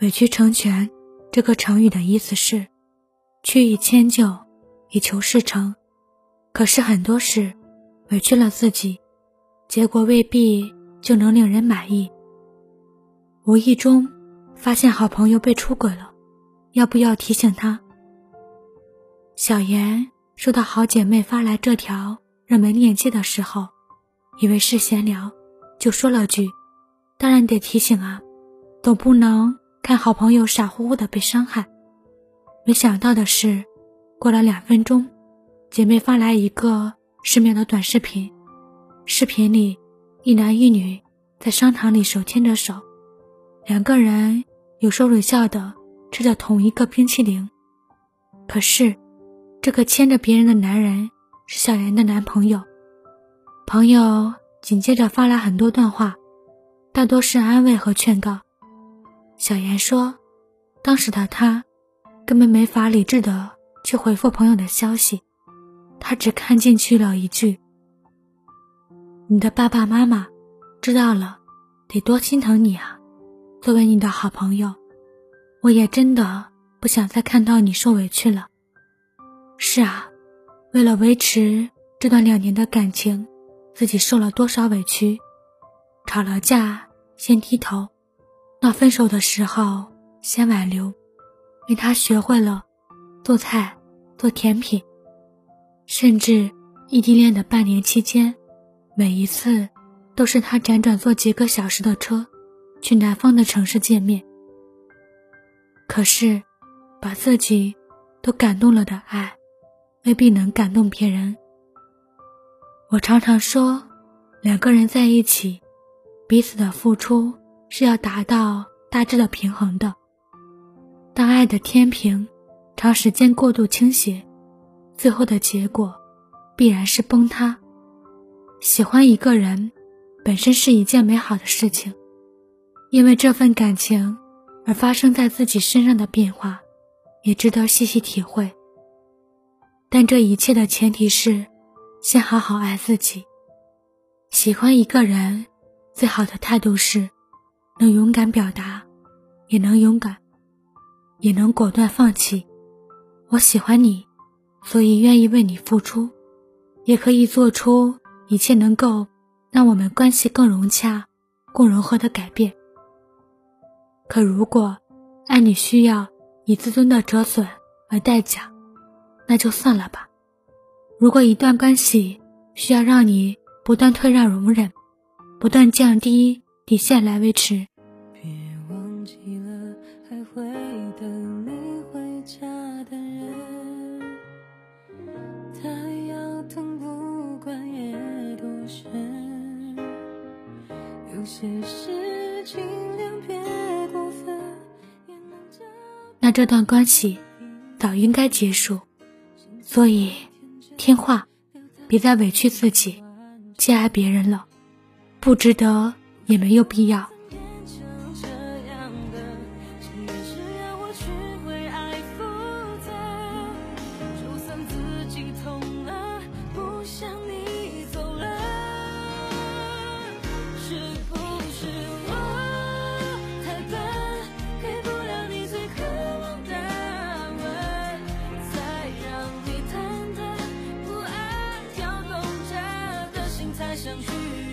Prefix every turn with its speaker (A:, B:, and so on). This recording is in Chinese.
A: 委曲成全这个成语的意思是，去以迁就，以求事成。可是很多事，委屈了自己，结果未必就能令人满意。无意中发现好朋友被出轨了，要不要提醒他？小妍收到好姐妹发来这条热门链接的时候，以为是闲聊，就说了句：“当然得提醒啊，总不能……”看好朋友傻乎乎的被伤害，没想到的是，过了两分钟，姐妹发来一个十秒的短视频。视频里，一男一女在商场里手牵着手，两个人有说有笑的吃着同一个冰淇淋。可是，这个牵着别人的男人是小妍的男朋友。朋友紧接着发来很多段话，大多是安慰和劝告。小妍说：“当时的她根本没法理智的去回复朋友的消息，她只看进去了一句：‘你的爸爸妈妈知道了，得多心疼你啊！’作为你的好朋友，我也真的不想再看到你受委屈了。是啊，为了维持这段两年的感情，自己受了多少委屈，吵了架先低头。”到分手的时候，先挽留，为他学会了做菜、做甜品，甚至异地恋的半年期间，每一次都是他辗转坐几个小时的车去南方的城市见面。可是，把自己都感动了的爱，未必能感动别人。我常常说，两个人在一起，彼此的付出。是要达到大致的平衡的。当爱的天平长时间过度倾斜，最后的结果必然是崩塌。喜欢一个人本身是一件美好的事情，因为这份感情而发生在自己身上的变化，也值得细细体会。但这一切的前提是，先好好爱自己。喜欢一个人，最好的态度是。能勇敢表达，也能勇敢，也能果断放弃。我喜欢你，所以愿意为你付出，也可以做出一切能够让我们关系更融洽、更融合的改变。可如果爱你需要以自尊的折损为代价，那就算了吧。如果一段关系需要让你不断退让、容忍，不断降低。底线来维持。
B: 别忘记了，还会等你回家的人。他要疼，不管夜多深。有些事尽量别过分。
A: 那这段关系早应该结束，所以听话，别再委屈自己，去爱别人了，不值得。也没有必要。
B: 想去。